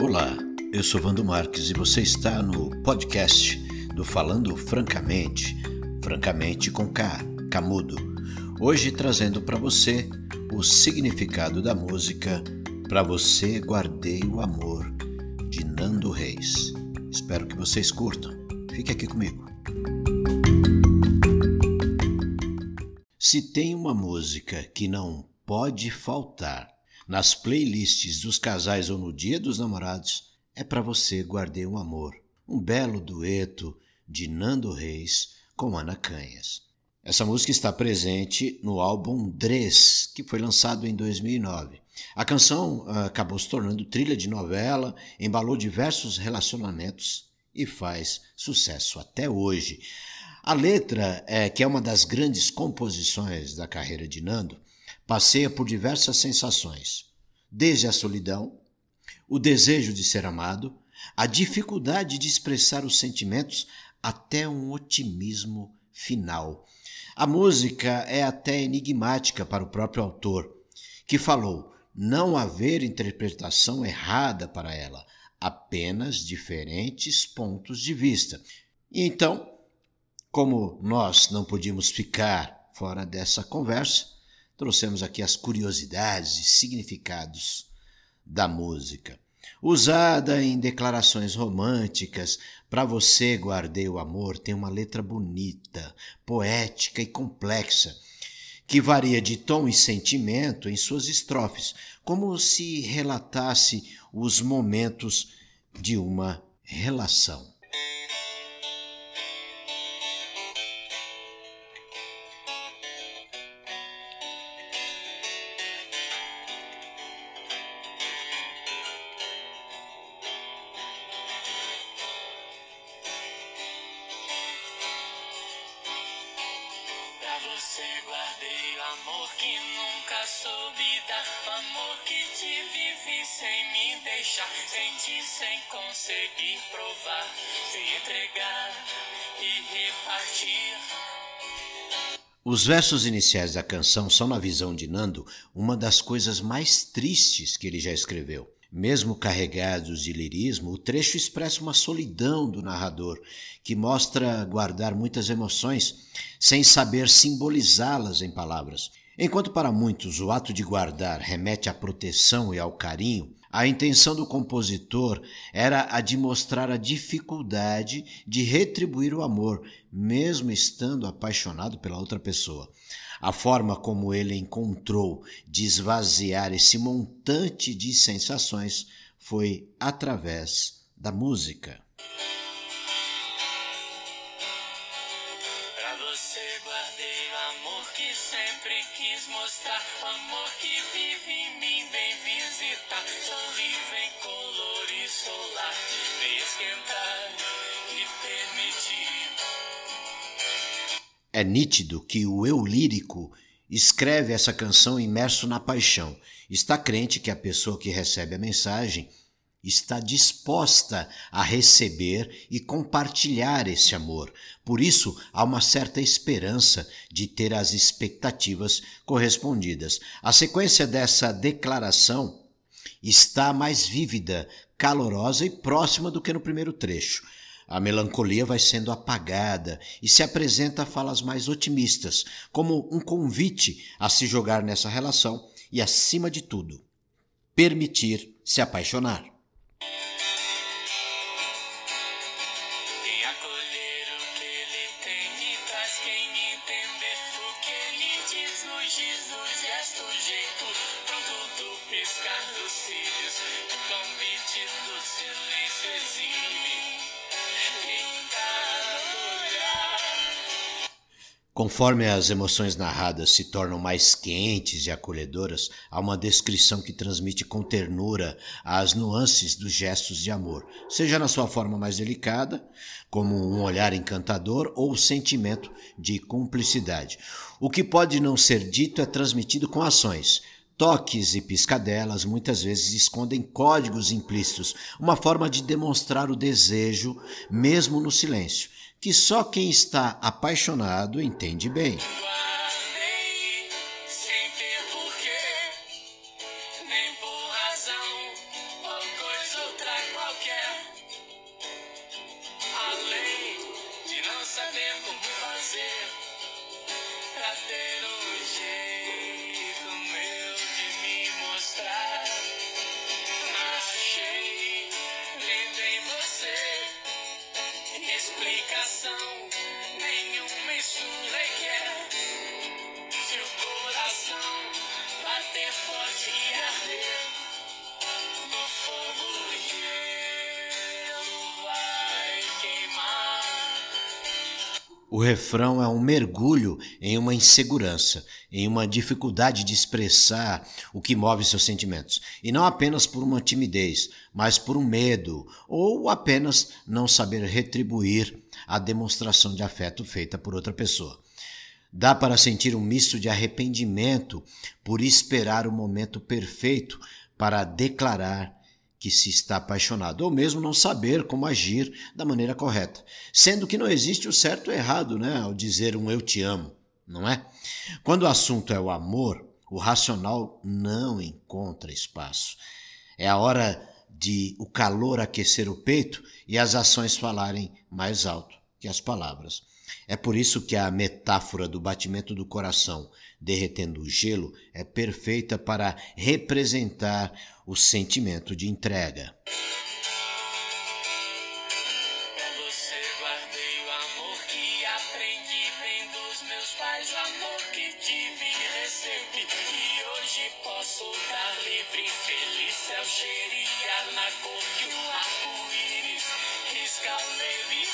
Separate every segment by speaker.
Speaker 1: Olá, eu sou Vando Marques e você está no podcast do Falando Francamente, francamente com K, Camudo. Hoje trazendo para você o significado da música Para Você Guardei o Amor, de Nando Reis. Espero que vocês curtam. Fique aqui comigo. Se tem uma música que não pode faltar nas playlists dos casais ou no Dia dos Namorados, é para você guardei um amor. Um belo dueto de Nando Reis com Ana Canhas. Essa música está presente no álbum Dres, que foi lançado em 2009. A canção uh, acabou se tornando trilha de novela, embalou diversos relacionamentos e faz sucesso até hoje. A letra, é, que é uma das grandes composições da carreira de Nando, passeia por diversas sensações, desde a solidão, o desejo de ser amado, a dificuldade de expressar os sentimentos, até um otimismo final. A música é até enigmática para o próprio autor, que falou não haver interpretação errada para ela, apenas diferentes pontos de vista. E então, como nós não podíamos ficar fora dessa conversa, trouxemos aqui as curiosidades e significados da música. Usada em declarações românticas, para você guardei o amor tem uma letra bonita, poética e complexa, que varia de tom e sentimento em suas estrofes, como se relatasse os momentos de uma relação.
Speaker 2: Nunca soube dar, amor que te vivi sem me deixar, sem conseguir provar, sem entregar e repartir.
Speaker 1: Os versos iniciais da canção são, na visão de Nando, uma das coisas mais tristes que ele já escreveu. Mesmo carregados de lirismo, o trecho expressa uma solidão do narrador, que mostra guardar muitas emoções sem saber simbolizá-las em palavras. Enquanto para muitos o ato de guardar remete à proteção e ao carinho, a intenção do compositor era a de mostrar a dificuldade de retribuir o amor, mesmo estando apaixonado pela outra pessoa. A forma como ele encontrou de esvaziar esse montante de sensações foi através da música. É nítido que o eu lírico escreve essa canção imerso na paixão. Está crente que a pessoa que recebe a mensagem está disposta a receber e compartilhar esse amor. Por isso, há uma certa esperança de ter as expectativas correspondidas. A sequência dessa declaração está mais vívida, calorosa e próxima do que no primeiro trecho. A melancolia vai sendo apagada e se apresenta falas mais otimistas, como um convite a se jogar nessa relação e, acima de tudo, permitir se apaixonar.
Speaker 2: Quem acolher o que ele tem e traz quem entender
Speaker 1: Conforme as emoções narradas se tornam mais quentes e acolhedoras, há uma descrição que transmite com ternura as nuances dos gestos de amor, seja na sua forma mais delicada, como um olhar encantador ou sentimento de cumplicidade. O que pode não ser dito é transmitido com ações. Toques e piscadelas muitas vezes escondem códigos implícitos, uma forma de demonstrar o desejo, mesmo no silêncio que só quem está apaixonado entende bem.
Speaker 2: Além de não saber como fazer pra ter um...
Speaker 1: O refrão é um mergulho em uma insegurança, em uma dificuldade de expressar o que move seus sentimentos. E não apenas por uma timidez, mas por um medo, ou apenas não saber retribuir a demonstração de afeto feita por outra pessoa. Dá para sentir um misto de arrependimento por esperar o momento perfeito para declarar que se está apaixonado, ou mesmo não saber como agir da maneira correta, sendo que não existe o certo ou errado, né, ao dizer um eu te amo, não é? Quando o assunto é o amor, o racional não encontra espaço. É a hora de o calor aquecer o peito e as ações falarem mais alto que as palavras. É por isso que a metáfora do batimento do coração derretendo o gelo é perfeita para representar o sentimento de entrega.
Speaker 2: o o na cor que o arco-íris risca ao levitar.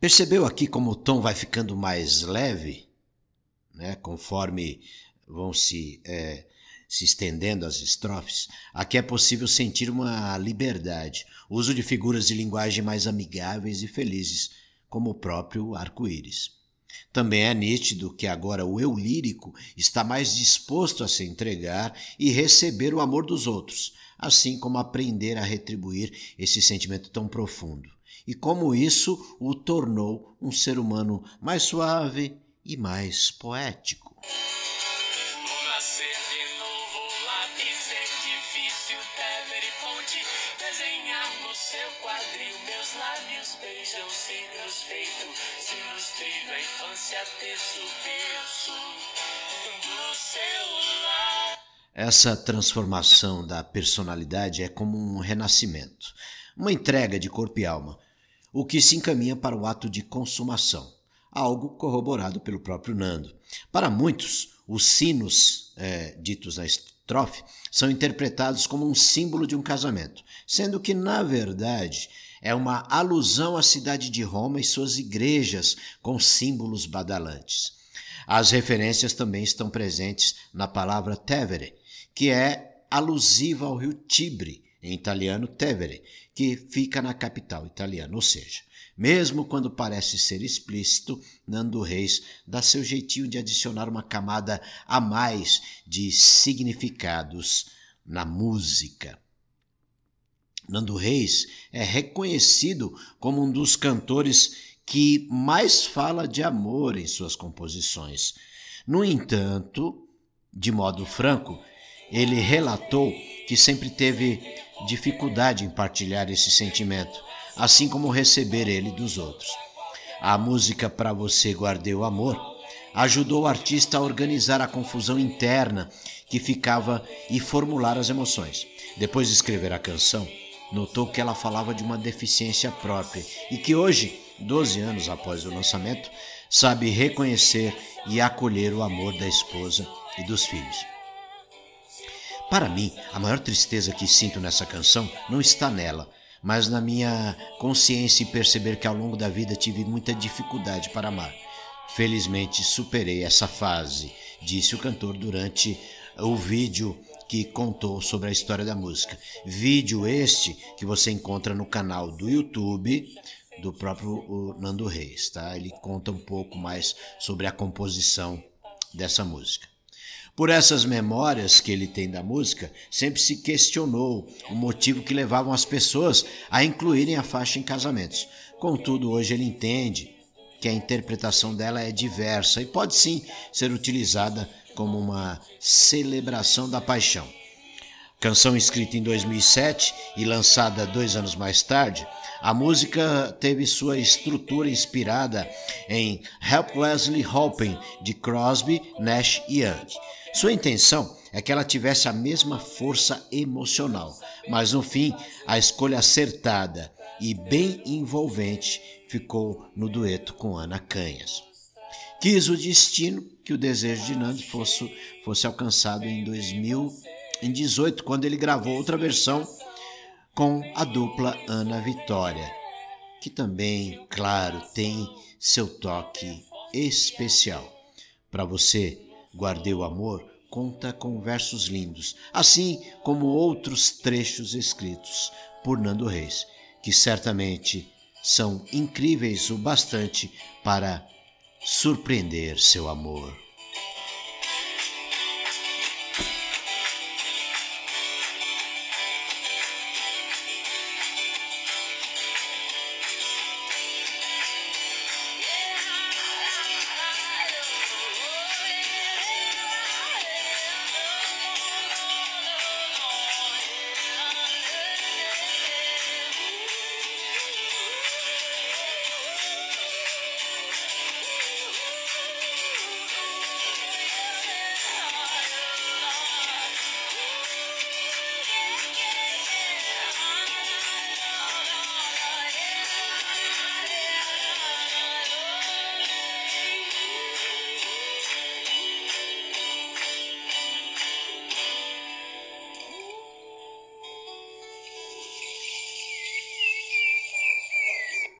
Speaker 1: Percebeu aqui como o tom vai ficando mais leve, né? conforme vão se, é, se estendendo as estrofes? Aqui é possível sentir uma liberdade, uso de figuras de linguagem mais amigáveis e felizes, como o próprio arco-íris. Também é nítido que agora o eu lírico está mais disposto a se entregar e receber o amor dos outros, assim como aprender a retribuir esse sentimento tão profundo e como isso o tornou um ser humano mais suave e mais poético. Essa transformação da personalidade é como um renascimento, uma entrega de corpo e alma, o que se encaminha para o ato de consumação, algo corroborado pelo próprio Nando. Para muitos, os sinos é, ditos na estrofe são interpretados como um símbolo de um casamento, sendo que, na verdade, é uma alusão à cidade de Roma e suas igrejas com símbolos badalantes. As referências também estão presentes na palavra Tevere, que é alusiva ao rio Tibre, em italiano Tevere, que fica na capital italiana. Ou seja, mesmo quando parece ser explícito, Nando Reis dá seu jeitinho de adicionar uma camada a mais de significados na música. Nando Reis é reconhecido como um dos cantores que mais fala de amor em suas composições. No entanto, de modo franco, ele relatou que sempre teve dificuldade em partilhar esse sentimento, assim como receber ele dos outros. A música Para Você Guardei o Amor ajudou o artista a organizar a confusão interna que ficava e formular as emoções. Depois de escrever a canção, notou que ela falava de uma deficiência própria e que hoje, 12 anos após o lançamento, sabe reconhecer e acolher o amor da esposa e dos filhos. Para mim, a maior tristeza que sinto nessa canção não está nela, mas na minha consciência em perceber que ao longo da vida tive muita dificuldade para amar. Felizmente superei essa fase, disse o cantor durante o vídeo que contou sobre a história da música. Vídeo este que você encontra no canal do YouTube do próprio Nando Reis, tá? Ele conta um pouco mais sobre a composição dessa música. Por essas memórias que ele tem da música, sempre se questionou o motivo que levavam as pessoas a incluírem a faixa em casamentos. Contudo, hoje ele entende que a interpretação dela é diversa e pode sim ser utilizada como uma celebração da paixão. Canção escrita em 2007 e lançada dois anos mais tarde, a música teve sua estrutura inspirada em Helplessly Hoping de Crosby, Nash Young. Sua intenção é que ela tivesse a mesma força emocional, mas no fim, a escolha acertada e bem envolvente ficou no dueto com Ana Canhas. Quis o destino que o desejo de Nando fosse, fosse alcançado em 2018, quando ele gravou outra versão com a dupla Ana Vitória. que também, claro, tem seu toque especial. Para você, Guardei o Amor conta com versos lindos, assim como outros trechos escritos por Nando Reis, que certamente são incríveis o bastante para surpreender seu amor.